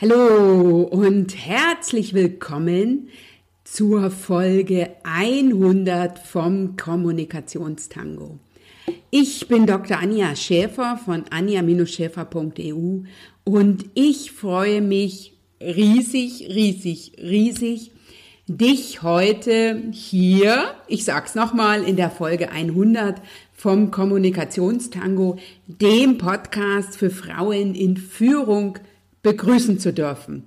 Hallo und herzlich willkommen zur Folge 100 vom Kommunikationstango. Ich bin Dr. Anja Schäfer von anja-schäfer.eu und ich freue mich riesig, riesig, riesig, dich heute hier, ich sag's nochmal, in der Folge 100 vom Kommunikationstango, dem Podcast für Frauen in Führung, begrüßen zu dürfen.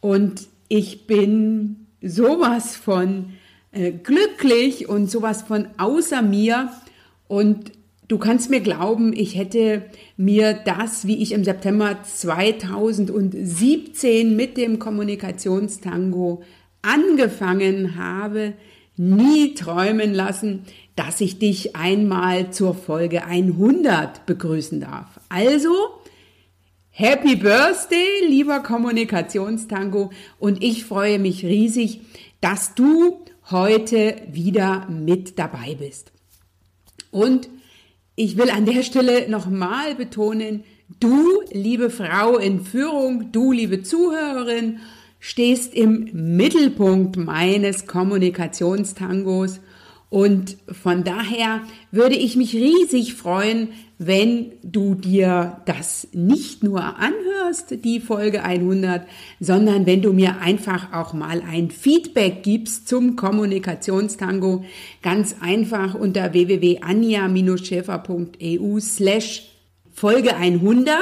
Und ich bin sowas von äh, glücklich und sowas von außer mir. Und du kannst mir glauben, ich hätte mir das, wie ich im September 2017 mit dem Kommunikationstango angefangen habe, nie träumen lassen, dass ich dich einmal zur Folge 100 begrüßen darf. Also, Happy Birthday, lieber Kommunikationstango. Und ich freue mich riesig, dass du heute wieder mit dabei bist. Und ich will an der Stelle nochmal betonen, du, liebe Frau in Führung, du, liebe Zuhörerin, stehst im Mittelpunkt meines Kommunikationstangos und von daher würde ich mich riesig freuen, wenn du dir das nicht nur anhörst, die Folge 100, sondern wenn du mir einfach auch mal ein Feedback gibst zum Kommunikationstango. Ganz einfach unter www.anja-schäfer.eu slash Folge 100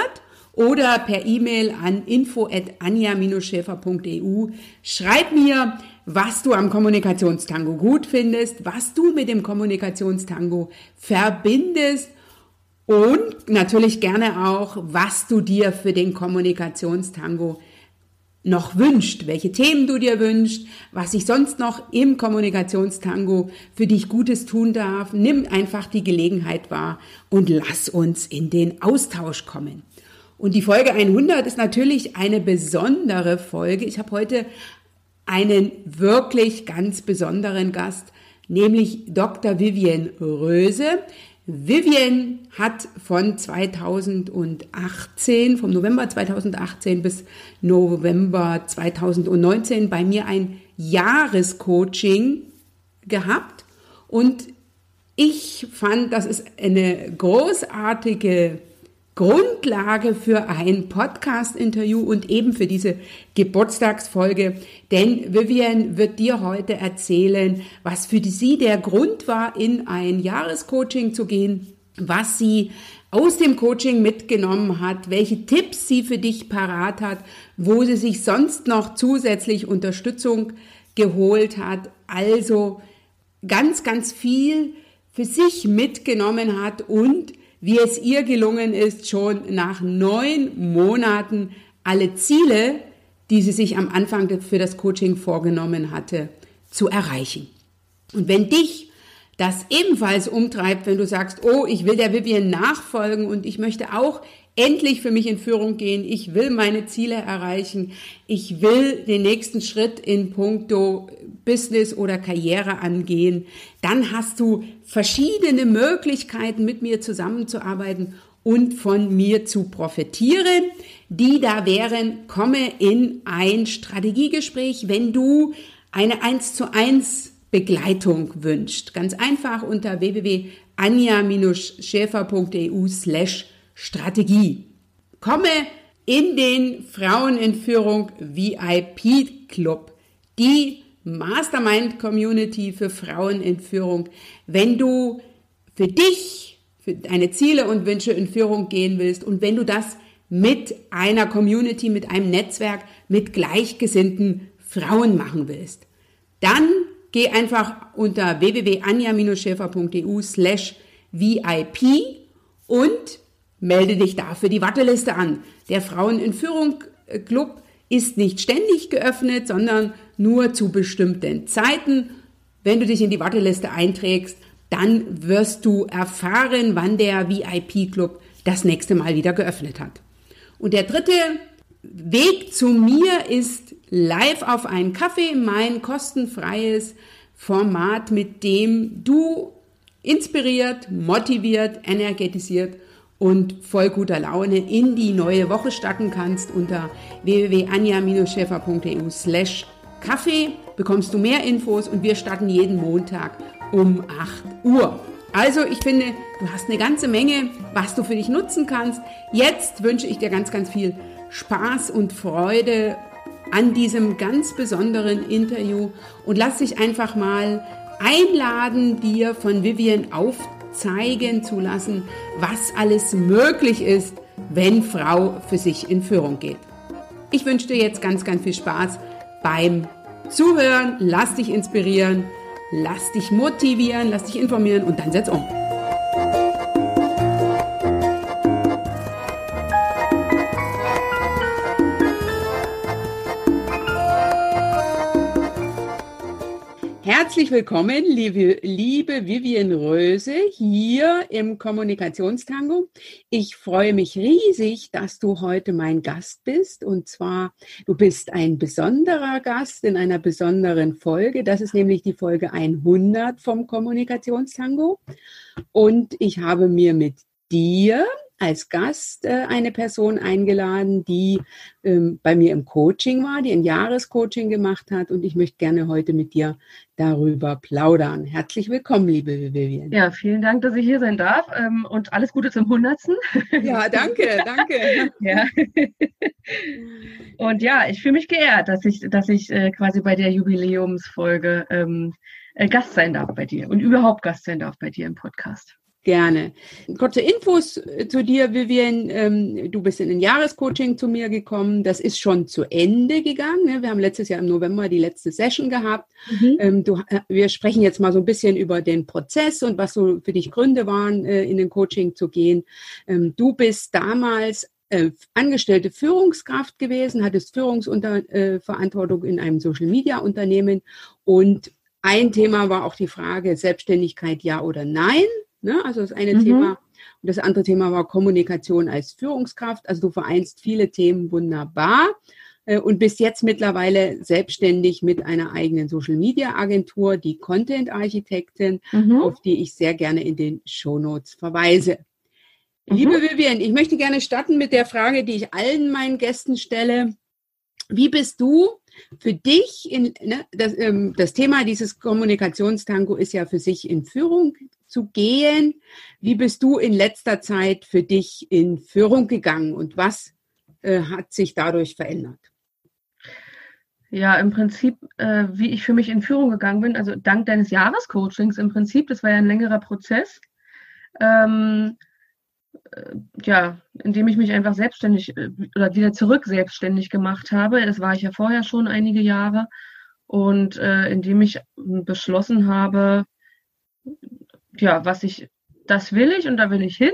oder per E-Mail an info at anja-schäfer.eu. Schreib mir, was du am Kommunikationstango gut findest, was du mit dem Kommunikationstango verbindest und natürlich gerne auch, was du dir für den Kommunikationstango noch wünscht, welche Themen du dir wünschst, was ich sonst noch im Kommunikationstango für dich Gutes tun darf. Nimm einfach die Gelegenheit wahr und lass uns in den Austausch kommen. Und die Folge 100 ist natürlich eine besondere Folge. Ich habe heute einen wirklich ganz besonderen Gast, nämlich Dr. Vivian Röse. Vivian hat von 2018, vom November 2018 bis November 2019 bei mir ein Jahrescoaching gehabt. Und ich fand, das ist eine großartige Grundlage für ein Podcast-Interview und eben für diese Geburtstagsfolge. Denn Vivian wird dir heute erzählen, was für sie der Grund war, in ein Jahrescoaching zu gehen, was sie aus dem Coaching mitgenommen hat, welche Tipps sie für dich parat hat, wo sie sich sonst noch zusätzlich Unterstützung geholt hat. Also ganz, ganz viel für sich mitgenommen hat und wie es ihr gelungen ist, schon nach neun Monaten alle Ziele, die sie sich am Anfang für das Coaching vorgenommen hatte, zu erreichen. Und wenn dich das ebenfalls umtreibt, wenn du sagst, oh, ich will der Vivian nachfolgen und ich möchte auch endlich für mich in Führung gehen, ich will meine Ziele erreichen, ich will den nächsten Schritt in puncto Business oder Karriere angehen, dann hast du verschiedene Möglichkeiten, mit mir zusammenzuarbeiten und von mir zu profitieren. Die da wären, komme in ein Strategiegespräch, wenn du eine 1 zu 1 Begleitung wünscht. Ganz einfach unter www.anja-schäfer.eu slash Strategie. Komme in den Frauen in Führung VIP Club. Die Mastermind Community für Frauen in Führung. Wenn du für dich, für deine Ziele und Wünsche in Führung gehen willst und wenn du das mit einer Community, mit einem Netzwerk, mit gleichgesinnten Frauen machen willst, dann geh einfach unter www.anja-schäfer.eu slash VIP und melde dich da für die Warteliste an. Der Frauen in Führung Club ist nicht ständig geöffnet, sondern nur zu bestimmten Zeiten. Wenn du dich in die Warteliste einträgst, dann wirst du erfahren, wann der VIP-Club das nächste Mal wieder geöffnet hat. Und der dritte Weg zu mir ist live auf einen Kaffee, mein kostenfreies Format, mit dem du inspiriert, motiviert, energetisiert und voll guter Laune in die neue Woche starten kannst unter www.anja-schäfer.eu slash Kaffee bekommst du mehr Infos und wir starten jeden Montag um 8 Uhr. Also ich finde, du hast eine ganze Menge, was du für dich nutzen kannst. Jetzt wünsche ich dir ganz, ganz viel Spaß und Freude an diesem ganz besonderen Interview und lass dich einfach mal einladen, dir von Vivian aufzeigen zu lassen, was alles möglich ist, wenn Frau für sich in Führung geht. Ich wünsche dir jetzt ganz, ganz viel Spaß beim Zuhören. Lass dich inspirieren, lass dich motivieren, lass dich informieren und dann setz um. Herzlich willkommen, liebe, liebe Vivian Röse, hier im Kommunikationstango. Ich freue mich riesig, dass du heute mein Gast bist. Und zwar, du bist ein besonderer Gast in einer besonderen Folge. Das ist nämlich die Folge 100 vom Kommunikationstango. Und ich habe mir mit dir als Gast äh, eine Person eingeladen, die ähm, bei mir im Coaching war, die ein Jahrescoaching gemacht hat und ich möchte gerne heute mit dir darüber plaudern. Herzlich willkommen, liebe Vivian. Ja, vielen Dank, dass ich hier sein darf ähm, und alles Gute zum Hundertsten. Ja, danke, danke. ja. Und ja, ich fühle mich geehrt, dass ich, dass ich äh, quasi bei der Jubiläumsfolge ähm, äh, Gast sein darf bei dir und überhaupt Gast sein darf bei dir im Podcast. Gerne. Kurze Infos äh, zu dir, Vivian. Ähm, du bist in ein Jahrescoaching zu mir gekommen. Das ist schon zu Ende gegangen. Ne? Wir haben letztes Jahr im November die letzte Session gehabt. Mhm. Ähm, du, äh, wir sprechen jetzt mal so ein bisschen über den Prozess und was so für dich Gründe waren, äh, in den Coaching zu gehen. Ähm, du bist damals angestellte Führungskraft gewesen, hattest Führungsverantwortung in einem Social-Media-Unternehmen und ein Thema war auch die Frage Selbstständigkeit ja oder nein. Ne? Also das eine mhm. Thema. Und das andere Thema war Kommunikation als Führungskraft. Also du vereinst viele Themen wunderbar äh, und bist jetzt mittlerweile selbstständig mit einer eigenen Social Media Agentur, die Content Architektin, mhm. auf die ich sehr gerne in den Show Notes verweise. Mhm. Liebe Vivian, ich möchte gerne starten mit der Frage, die ich allen meinen Gästen stelle. Wie bist du für dich, in, ne, das, ähm, das Thema dieses Kommunikationstango ist ja für sich in Führung zu gehen. Wie bist du in letzter Zeit für dich in Führung gegangen und was äh, hat sich dadurch verändert? Ja, im Prinzip, äh, wie ich für mich in Führung gegangen bin, also dank deines Jahrescoachings im Prinzip, das war ja ein längerer Prozess, ähm, äh, ja, indem ich mich einfach selbstständig äh, oder wieder zurück selbstständig gemacht habe. Das war ich ja vorher schon einige Jahre und äh, indem ich beschlossen habe, ja, was ich, das will ich und da will ich hin,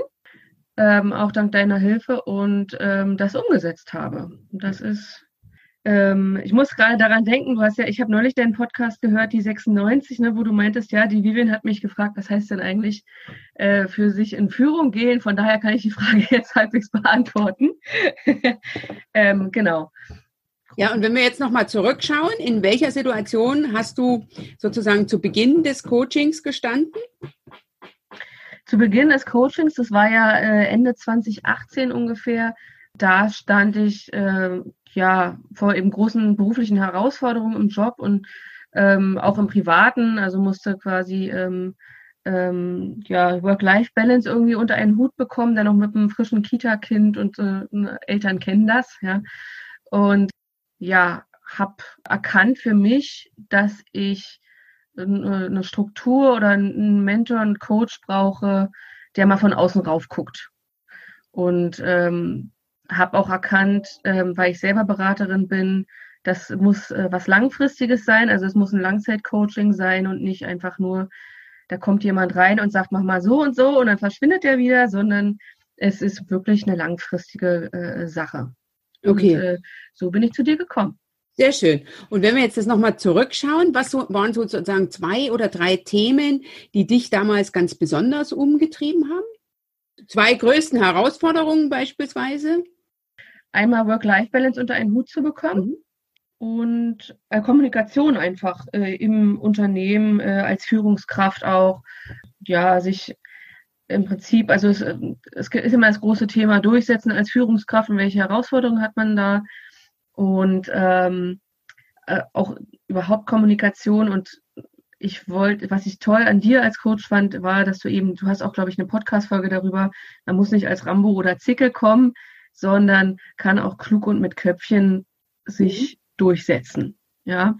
ähm, auch dank deiner Hilfe und ähm, das umgesetzt habe. Das ist, ähm, ich muss gerade daran denken, du hast ja, ich habe neulich deinen Podcast gehört, die 96, ne, wo du meintest, ja, die Vivian hat mich gefragt, was heißt denn eigentlich äh, für sich in Führung gehen? Von daher kann ich die Frage jetzt halbwegs beantworten. ähm, genau. Ja, und wenn wir jetzt nochmal zurückschauen, in welcher Situation hast du sozusagen zu Beginn des Coachings gestanden? Zu Beginn des Coachings, das war ja äh, Ende 2018 ungefähr, da stand ich äh, ja vor eben großen beruflichen Herausforderungen im Job und ähm, auch im Privaten, also musste quasi ähm, ähm, ja, Work-Life-Balance irgendwie unter einen Hut bekommen, dann noch mit einem frischen Kita-Kind und äh, Eltern kennen das, ja. Und ja, habe erkannt für mich, dass ich eine Struktur oder einen Mentor, einen Coach brauche, der mal von außen rauf guckt. Und ähm, habe auch erkannt, ähm, weil ich selber Beraterin bin, das muss äh, was Langfristiges sein. Also es muss ein Langzeit-Coaching sein und nicht einfach nur, da kommt jemand rein und sagt, mach mal so und so und dann verschwindet er wieder, sondern es ist wirklich eine langfristige äh, Sache. Okay. Und, äh, so bin ich zu dir gekommen. Sehr schön. Und wenn wir jetzt das nochmal zurückschauen, was so, waren sozusagen zwei oder drei Themen, die dich damals ganz besonders umgetrieben haben? Zwei größten Herausforderungen beispielsweise? Einmal Work-Life-Balance unter einen Hut zu bekommen mhm. und äh, Kommunikation einfach äh, im Unternehmen äh, als Führungskraft auch, ja, sich im Prinzip, also es, es ist immer das große Thema Durchsetzen als Führungskraft und welche Herausforderungen hat man da und ähm, äh, auch überhaupt Kommunikation und ich wollte, was ich toll an dir als Coach fand, war, dass du eben, du hast auch, glaube ich, eine Podcast-Folge darüber, man muss nicht als Rambo oder Zicke kommen, sondern kann auch klug und mit Köpfchen sich mhm. durchsetzen. Ja.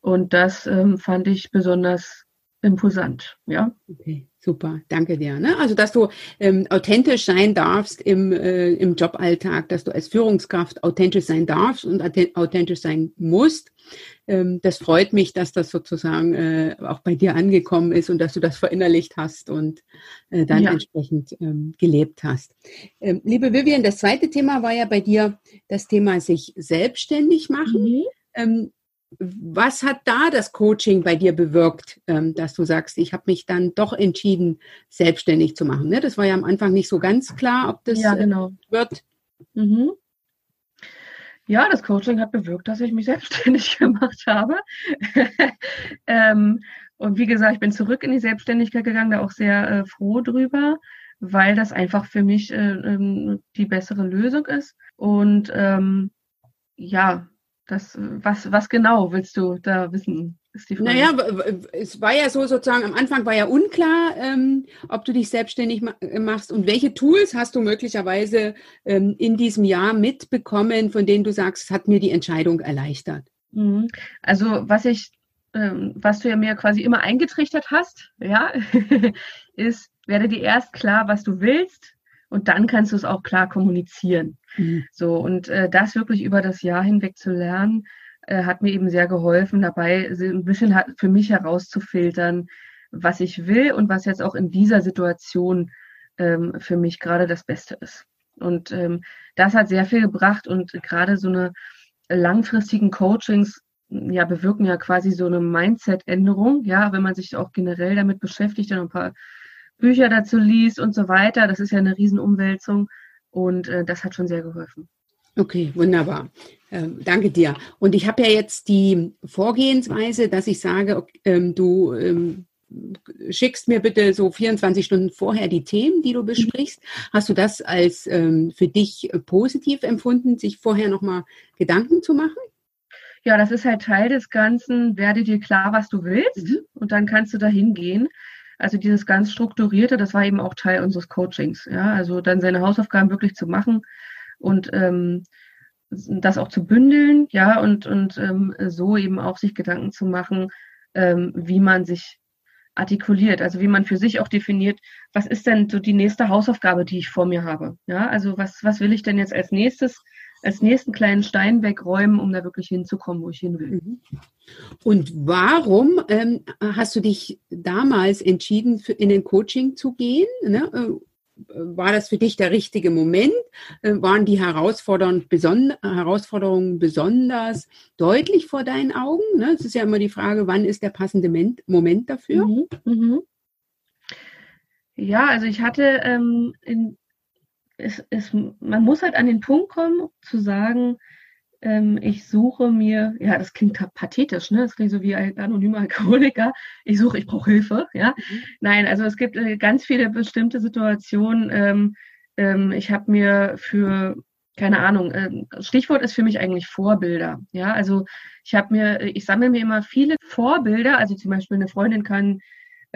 Und das ähm, fand ich besonders imposant, ja. Okay, super, danke dir. Ne? Also, dass du ähm, authentisch sein darfst im, äh, im Joballtag, dass du als Führungskraft authentisch sein darfst und authentisch sein musst. Ähm, das freut mich, dass das sozusagen äh, auch bei dir angekommen ist und dass du das verinnerlicht hast und äh, dann ja. entsprechend ähm, gelebt hast. Ähm, liebe Vivian, das zweite Thema war ja bei dir das Thema sich selbstständig machen. Mhm. Ähm, was hat da das Coaching bei dir bewirkt, ähm, dass du sagst, ich habe mich dann doch entschieden, selbstständig zu machen? Ne? Das war ja am Anfang nicht so ganz klar, ob das ja, genau. wird. Mhm. Ja, das Coaching hat bewirkt, dass ich mich selbstständig gemacht habe. ähm, und wie gesagt, ich bin zurück in die Selbstständigkeit gegangen, da auch sehr äh, froh drüber, weil das einfach für mich äh, äh, die bessere Lösung ist. Und ähm, ja, das, was, was genau willst du da wissen? Ist die Frage. Naja, es war ja so sozusagen, am Anfang war ja unklar, ähm, ob du dich selbstständig äh, machst und welche Tools hast du möglicherweise ähm, in diesem Jahr mitbekommen, von denen du sagst, hat mir die Entscheidung erleichtert. Mhm. Also was ich, ähm, was du ja mir quasi immer eingetrichtert hast, ja, ist, werde dir erst klar, was du willst, und dann kannst du es auch klar kommunizieren. Mhm. So, und äh, das wirklich über das Jahr hinweg zu lernen, äh, hat mir eben sehr geholfen, dabei ein bisschen für mich herauszufiltern, was ich will und was jetzt auch in dieser Situation ähm, für mich gerade das Beste ist. Und ähm, das hat sehr viel gebracht und gerade so eine langfristigen Coachings ja bewirken ja quasi so eine Mindset-Änderung, ja, wenn man sich auch generell damit beschäftigt, dann ein paar Bücher dazu liest und so weiter. Das ist ja eine Riesenumwälzung und äh, das hat schon sehr geholfen. Okay, wunderbar. Ähm, danke dir. Und ich habe ja jetzt die Vorgehensweise, dass ich sage, okay, ähm, du ähm, schickst mir bitte so 24 Stunden vorher die Themen, die du mhm. besprichst. Hast du das als ähm, für dich positiv empfunden, sich vorher nochmal Gedanken zu machen? Ja, das ist halt Teil des Ganzen. Werde dir klar, was du willst mhm. und dann kannst du dahin gehen. Also dieses ganz strukturierte, das war eben auch Teil unseres Coachings. Ja, also dann seine Hausaufgaben wirklich zu machen und ähm, das auch zu bündeln, ja, und, und ähm, so eben auch sich Gedanken zu machen, ähm, wie man sich artikuliert, also wie man für sich auch definiert, was ist denn so die nächste Hausaufgabe, die ich vor mir habe? Ja, also was, was will ich denn jetzt als nächstes als nächsten kleinen Stein wegräumen, um da wirklich hinzukommen, wo ich hin will. Mhm. Und warum ähm, hast du dich damals entschieden, für, in den Coaching zu gehen? Ne? Äh, war das für dich der richtige Moment? Äh, waren die Herausforderungen, beson Herausforderungen besonders deutlich vor deinen Augen? Ne? Es ist ja immer die Frage, wann ist der passende Moment dafür? Mhm, mhm. Ja, also ich hatte ähm, in, es, es, man muss halt an den Punkt kommen, zu sagen, ähm, ich suche mir, ja, das klingt pathetisch, ne? Das klingt so wie ein anonymer Alkoholiker. Ich suche, ich brauche Hilfe, ja. Mhm. Nein, also es gibt äh, ganz viele bestimmte Situationen. Ähm, ähm, ich habe mir für keine Ahnung, äh, Stichwort ist für mich eigentlich Vorbilder. Ja, also ich habe mir, ich sammle mir immer viele Vorbilder. Also zum Beispiel eine Freundin kann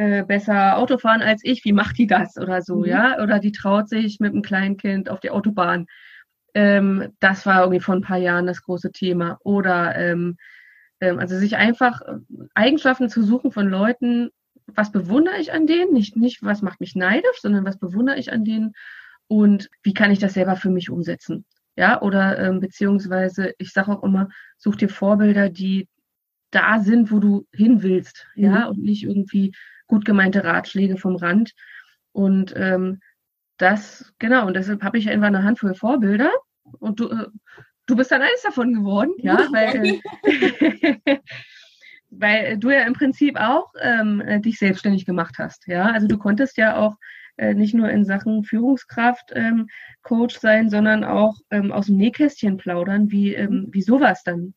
äh, besser Auto fahren als ich, wie macht die das oder so, mhm. ja? Oder die traut sich mit einem Kleinkind auf die Autobahn. Ähm, das war irgendwie vor ein paar Jahren das große Thema. Oder ähm, ähm, also sich einfach äh, Eigenschaften zu suchen von Leuten, was bewundere ich an denen? Nicht, nicht, was macht mich neidisch, sondern was bewundere ich an denen und wie kann ich das selber für mich umsetzen? Ja, oder ähm, beziehungsweise, ich sage auch immer, such dir Vorbilder, die da sind, wo du hin willst, mhm. ja, und nicht irgendwie gut gemeinte Ratschläge vom Rand. Und ähm, das, genau, und deshalb habe ich einfach eine Handvoll Vorbilder und du, äh, du bist dann eines davon geworden, ja, weil, weil du ja im Prinzip auch ähm, dich selbstständig gemacht hast, ja. Also du konntest ja auch äh, nicht nur in Sachen Führungskraft ähm, Coach sein, sondern auch ähm, aus dem Nähkästchen plaudern, wie, ähm, wie sowas dann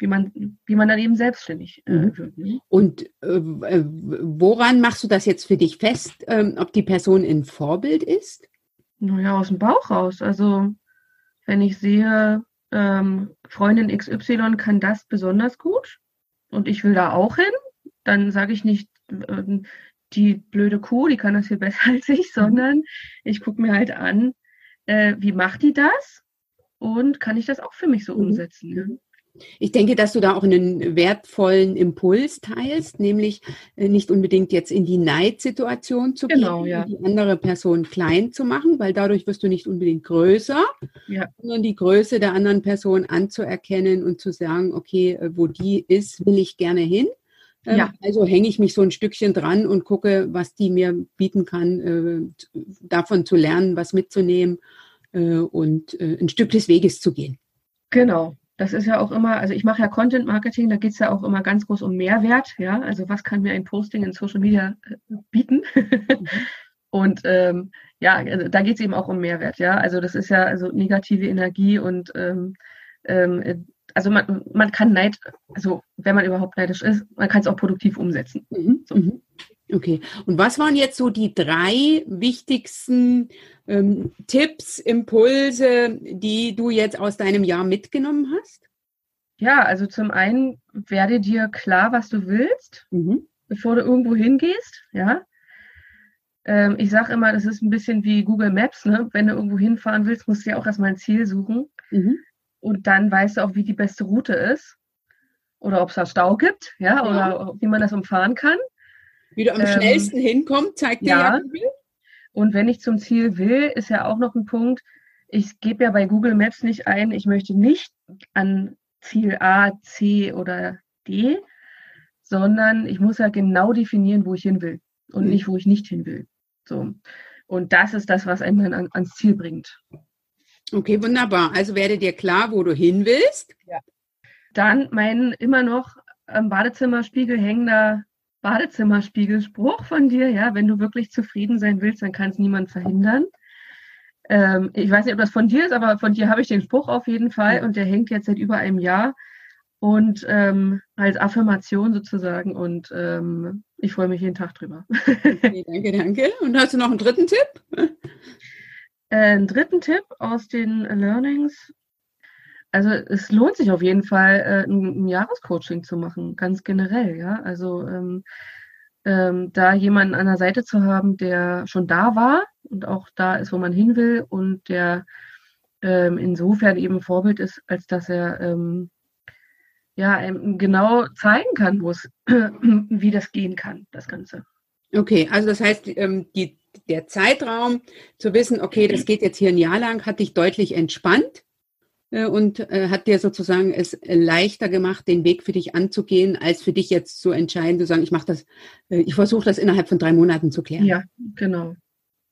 wie man, wie man dann eben selbstständig äh, Mhm. wird. Ne? Und äh, äh, woran machst du das jetzt für dich fest, ähm, ob die Person ein Vorbild ist? Naja, aus dem Bauch raus. Also, wenn ich sehe, ähm, Freundin XY kann das besonders gut und ich will da auch hin, dann sage ich nicht, ähm, die blöde Kuh, die kann das viel besser als ich, sondern ich gucke mir halt an, äh, wie macht die das und kann ich das auch für mich so Mhm. umsetzen. Ne? Ich denke, dass du da auch einen wertvollen Impuls teilst, nämlich äh, nicht unbedingt jetzt in die Neidsituation zu Genau, gehen, ja. und die andere Person klein zu machen, weil dadurch wirst du nicht unbedingt größer, Ja. sondern die Größe der anderen Person anzuerkennen und zu sagen, okay, äh, wo die ist, will ich gerne hin. Ähm, Ja. Also hänge ich mich so ein Stückchen dran und gucke, was die mir bieten kann, äh, davon zu lernen, was mitzunehmen und ein Stück des Weges zu gehen. Genau. Das ist ja auch immer, also ich mache ja Content Marketing, da geht es ja auch immer ganz groß um Mehrwert, ja. Also was kann mir ein Posting in Social Media äh, bieten? und ähm, ja, also da geht es eben auch um Mehrwert, ja. Also das ist ja also negative Energie und ähm, ähm, äh, also man, man kann Neid, also wenn man überhaupt neidisch ist, man kann es auch produktiv umsetzen. Mhm, So. mhm. Okay. Und was waren jetzt so die drei wichtigsten ähm, Tipps, Impulse, die du jetzt aus deinem Jahr mitgenommen hast? Ja, also zum einen werde dir klar, was du willst. Mhm. bevor du irgendwo hingehst, ja. Ähm, ich sage immer, das ist ein bisschen wie Google Maps, ne? Wenn du irgendwo hinfahren willst, musst du ja auch erstmal ein Ziel suchen. Mhm. Und dann weißt du auch, wie die beste Route ist. Oder ob es da Stau gibt, ja, Ja. oder wie man das umfahren kann. Wie du am Ähm, schnellsten hinkommst, zeigt dir ja. ja Google. Und wenn ich zum Ziel will, ist ja auch noch ein Punkt, ich gebe ja bei Google Maps nicht ein, ich möchte nicht an Ziel A, C oder D, sondern ich muss ja genau definieren, wo ich hin will und Mhm. nicht, wo ich nicht hin will. So. Und das ist das, was einen an, ans Ziel bringt. Okay, wunderbar. Also werde dir klar, wo du hin willst. Dann mein immer noch am Badezimmerspiegel hängender Badezimmerspiegelspruch von dir, ja, wenn du wirklich zufrieden sein willst, dann kann es niemand verhindern. Ähm, ich weiß nicht, ob das von dir ist, aber von dir habe ich den Spruch auf jeden Fall und der hängt jetzt seit über einem Jahr und ähm, als Affirmation sozusagen und ähm, ich freue mich jeden Tag drüber. Okay, danke, danke. Und hast du noch einen dritten Tipp? Äh, einen dritten Tipp aus den Learnings. Also es lohnt sich auf jeden Fall, äh, ein, ein Jahrescoaching zu machen, ganz generell, ja. Also ähm, ähm, da jemanden an der Seite zu haben, der schon da war und auch da ist, wo man hin will und der ähm, insofern eben Vorbild ist, als dass er ähm, ja einem genau zeigen kann, wo es, wie das gehen kann, das Ganze. Okay, also das heißt, ähm, die, der Zeitraum zu wissen, okay, das geht jetzt hier ein Jahr lang, hat dich deutlich entspannt und äh, hat dir sozusagen es leichter gemacht, den Weg für dich anzugehen, als für dich jetzt zu entscheiden, zu sagen, ich mache das, äh, ich versuche das innerhalb von drei Monaten zu klären. Ja, genau.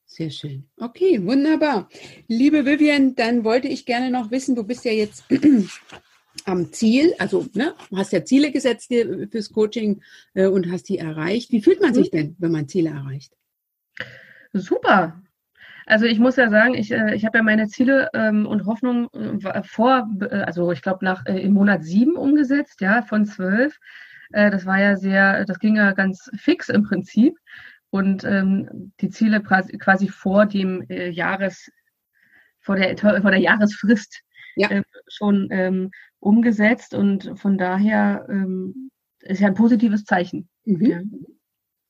Sehr schön. Okay, wunderbar. Liebe Vivian, dann wollte ich gerne noch wissen, du bist ja jetzt am Ziel, also ne, hast ja Ziele gesetzt fürs Coaching äh, und hast die erreicht. Wie fühlt man sich denn, wenn man Ziele erreicht? Super. Also ich muss ja sagen, ich, äh, ich habe ja meine Ziele ähm, und Hoffnungen äh, vor, äh, also ich glaube nach äh, im Monat sieben umgesetzt, ja, von zwölf. Äh, das war ja sehr, das ging ja ganz fix im Prinzip. Und ähm, die Ziele quasi, vor dem äh, Jahres, vor der, vor der Jahresfrist Ja. äh, schon ähm, umgesetzt. Und von daher ähm, ist ja ein positives Zeichen. Mhm. Ja.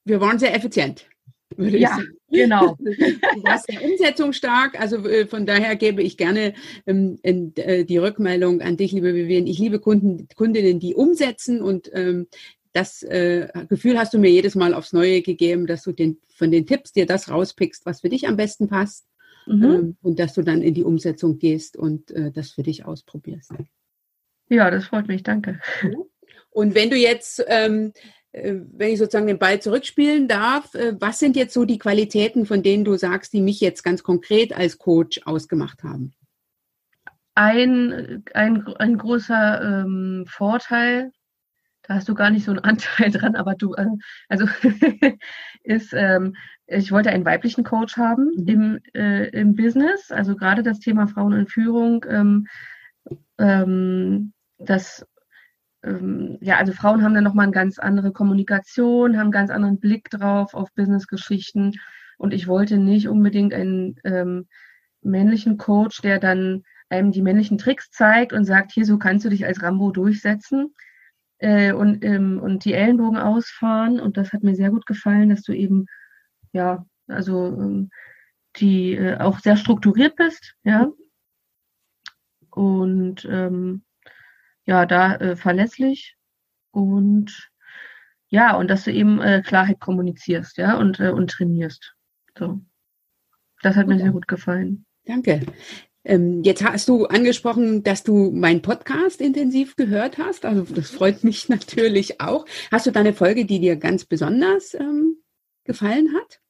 Wir waren sehr effizient, würde Ja, ich sagen. Genau. Du warst sehr umsetzungsstark, also äh, von daher gebe ich gerne ähm, in, äh, die Rückmeldung an dich, liebe Vivian. Ich liebe Kunden, Kundinnen, die umsetzen und ähm, das äh, Gefühl hast du mir jedes Mal aufs Neue gegeben, dass du den, von den Tipps dir das rauspickst, was für dich am besten passt Mhm. ähm, und dass du dann in die Umsetzung gehst und äh, das für dich ausprobierst. Ja, das freut mich, danke. Und wenn du jetzt, ähm, äh, wenn ich sozusagen den Ball zurückspielen darf, äh, was sind jetzt so die Qualitäten, von denen du sagst, die mich jetzt ganz konkret als Coach ausgemacht haben? Ein, ein, ein großer ähm, Vorteil, da hast du gar nicht so einen Anteil dran, aber du, äh, also ist, ähm, ich wollte einen weiblichen Coach haben Mhm. im, äh, im Business, also gerade das Thema Frauen in Führung, ähm, ähm, das ähm, ja, also Frauen haben dann nochmal eine ganz andere Kommunikation, haben einen ganz anderen Blick drauf auf Businessgeschichten. Und ich wollte nicht unbedingt einen ähm, männlichen Coach, der dann einem die männlichen Tricks zeigt und sagt, hier, so kannst du dich als Rambo durchsetzen äh, und, ähm, und die Ellenbogen ausfahren. Und das hat mir sehr gut gefallen, dass du eben, ja, also ähm, die äh, auch sehr strukturiert bist, ja. Und ähm, ja, da äh, verlässlich und ja, und dass du eben äh, Klarheit kommunizierst, ja, und, äh, und trainierst. So. Das hat mir sehr gut gefallen. Danke. Ähm, jetzt hast du angesprochen, dass du meinen Podcast intensiv gehört hast. Also das freut mich natürlich auch. Hast du da eine Folge, die dir ganz besonders ähm, gefallen hat?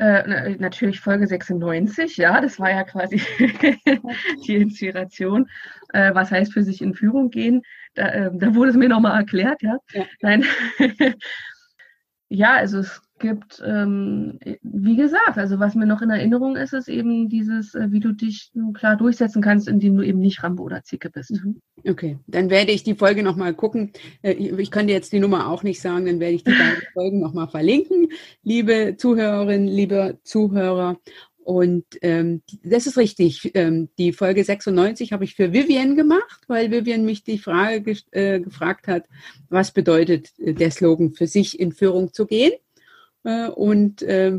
Äh, natürlich Folge 96, ja, das war ja quasi die Inspiration. Äh, was heißt für sich in Führung gehen? Da, äh, da wurde es mir nochmal erklärt, ja. ja. Nein. ja, also es gibt, ähm, wie gesagt, also was mir noch in Erinnerung ist, ist eben dieses, äh, wie du dich klar durchsetzen kannst, indem du eben nicht Rambo oder Zicke bist. Mhm. Okay, dann werde ich die Folge nochmal gucken. Äh, ich kann dir jetzt die Nummer auch nicht sagen, dann werde ich die beiden Folgen nochmal verlinken, liebe Zuhörerinnen, liebe Zuhörer. Und ähm, das ist richtig. Ähm, die Folge 96 habe ich für Vivian gemacht, weil Vivian mich die Frage ge äh, gefragt hat, was bedeutet äh, der Slogan für sich in Führung zu gehen. Äh, und äh,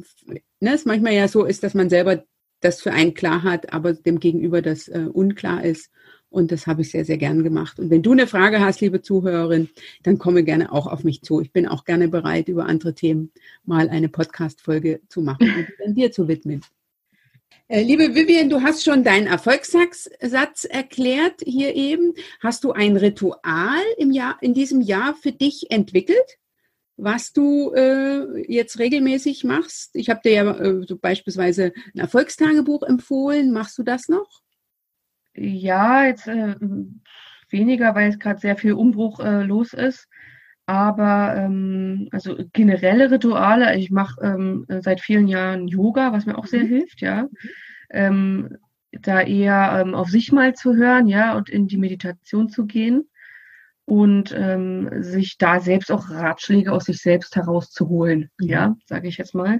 ne, es manchmal ja so ist, dass man selber das für einen klar hat, aber dem Gegenüber das äh, unklar ist. Und das habe ich sehr, sehr gern gemacht. Und wenn du eine Frage hast, liebe Zuhörerin, dann komme gerne auch auf mich zu. Ich bin auch gerne bereit, über andere Themen mal eine Podcast-Folge zu machen und dann dir zu widmen. Äh, liebe Vivian, du hast schon deinen Erfolgssatz erklärt hier eben. Hast du ein Ritual im Jahr, in diesem Jahr für dich entwickelt? Was du äh, jetzt regelmäßig machst. Ich habe dir ja äh, so beispielsweise ein Erfolgstagebuch empfohlen. Machst du das noch? Ja, jetzt äh, weniger, weil es gerade sehr viel Umbruch äh, los ist. Aber ähm, also generelle Rituale, ich mache ähm, seit vielen Jahren Yoga, was mir auch sehr mhm. hilft, ja. Ähm, da eher ähm, auf sich mal zu hören, ja, und in die Meditation zu gehen und ähm, sich da selbst auch Ratschläge aus sich selbst herauszuholen, ja, sage ich jetzt mal.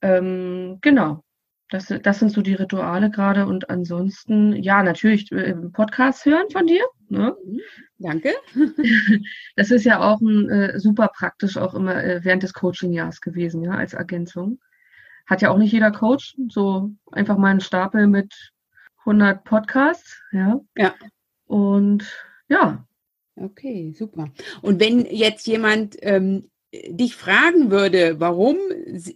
Ähm, genau. Das, das sind so die Rituale gerade und ansonsten, ja, natürlich äh, Podcasts hören von dir. Ne? Mhm. Danke. Das ist ja auch ein, äh, super praktisch auch immer äh, während des Coaching-Jahres gewesen, ja, als Ergänzung. Hat ja auch nicht jeder Coach, so einfach mal einen Stapel mit 100 Podcasts, ja. Ja. Und ja, Okay, super. Und wenn jetzt jemand ähm, dich fragen würde, warum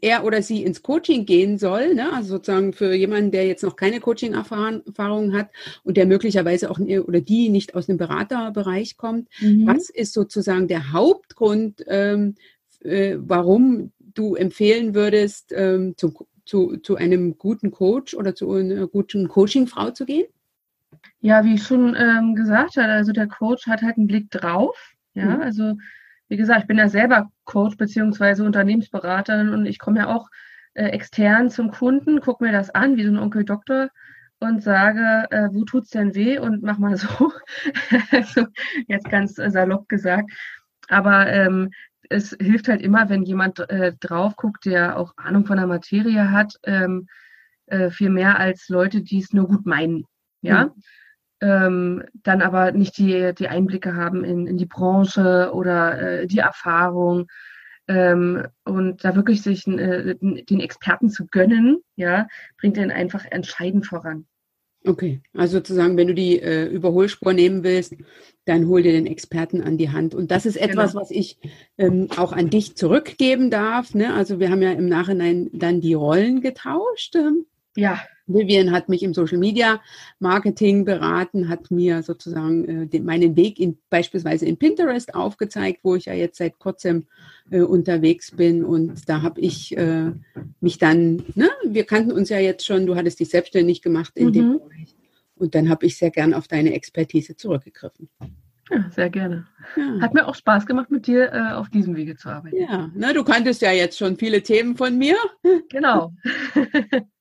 er oder sie ins Coaching gehen soll, ne? also sozusagen für jemanden, der jetzt noch keine Coaching-Erfahrung hat und der möglicherweise auch oder die nicht aus dem Beraterbereich kommt, mhm. was ist sozusagen der Hauptgrund, ähm, äh, warum du empfehlen würdest, ähm, zu, zu, zu einem guten Coach oder zu einer guten Coaching-Frau zu gehen? Ja, wie ich schon ähm, gesagt habe, also der Coach hat halt einen Blick drauf. Ja, mhm. also wie gesagt, ich bin ja selber Coach beziehungsweise Unternehmensberaterin und ich komme ja auch äh, extern zum Kunden, gucke mir das an, wie so ein Onkel Doktor und sage, äh, wo tut's denn weh und mach mal so. also jetzt ganz salopp gesagt. Aber ähm, es hilft halt immer, wenn jemand äh, drauf guckt, der auch Ahnung von der Materie hat, ähm, äh, viel mehr als Leute, die es nur gut meinen. Ja. Mhm ähm, dann aber nicht die, die Einblicke haben in, in die Branche oder äh, die Erfahrung. Ähm, und da wirklich sich äh, den Experten zu gönnen, ja, bringt den einfach entscheidend voran. Okay, also sozusagen, wenn du die äh, Überholspur nehmen willst, dann hol dir den Experten an die Hand. Und das ist etwas, genau. was ich ähm, auch an dich zurückgeben darf. Ne? Also wir haben ja im Nachhinein dann die Rollen getauscht. Ähm. Ja. Vivian hat mich im Social Media Marketing beraten, hat mir sozusagen äh, meinen Weg in, beispielsweise in Pinterest aufgezeigt, wo ich ja jetzt seit kurzem äh, unterwegs bin. Und da habe ich äh, mich dann, ne, wir kannten uns ja jetzt schon, du hattest dich selbstständig gemacht in mhm. dem Bereich. Und dann habe ich sehr gern auf deine Expertise zurückgegriffen. Ja, sehr gerne. Ja. Hat mir auch Spaß gemacht, mit dir äh, auf diesem Wege zu arbeiten. Ja, ne, du kanntest ja jetzt schon viele Themen von mir. Genau.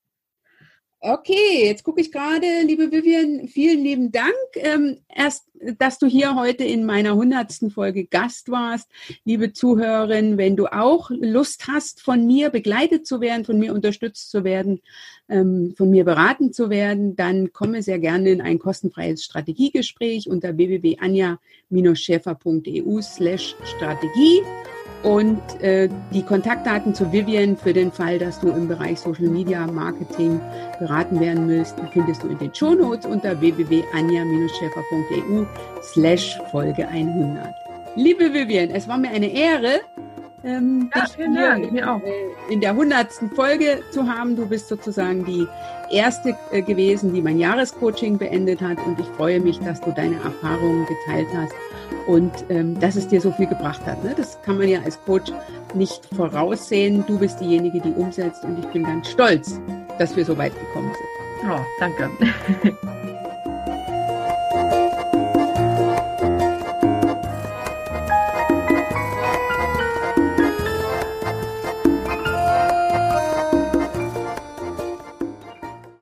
Okay, jetzt gucke ich gerade, liebe Vivian, vielen lieben Dank. Ähm, erst, dass du hier heute in meiner hundertsten Folge Gast warst. Liebe Zuhörerin, wenn du auch Lust hast, von mir begleitet zu werden, von mir unterstützt zu werden, ähm, von mir beraten zu werden, dann komme sehr gerne in ein kostenfreies Strategiegespräch unter www.anja-schäfer.eu slash Strategie. Und äh, die Kontaktdaten zu Vivian für den Fall, dass du im Bereich Social Media Marketing beraten werden willst, findest du in den Shownotes unter www.anja-schäfer.eu slash Folge 100. Liebe Vivian, es war mir eine Ehre, ähm, ja, dich hier mir auch. Äh, in der hundertsten Folge zu haben. Du bist sozusagen die erste äh, gewesen, die mein Jahrescoaching beendet hat und ich freue mich, dass du deine Erfahrungen geteilt hast und ähm, dass es dir so viel gebracht hat. Ne? Das kann man ja als Coach nicht voraussehen. Du bist diejenige, die umsetzt und ich bin ganz stolz, dass wir so weit gekommen sind. Oh, danke.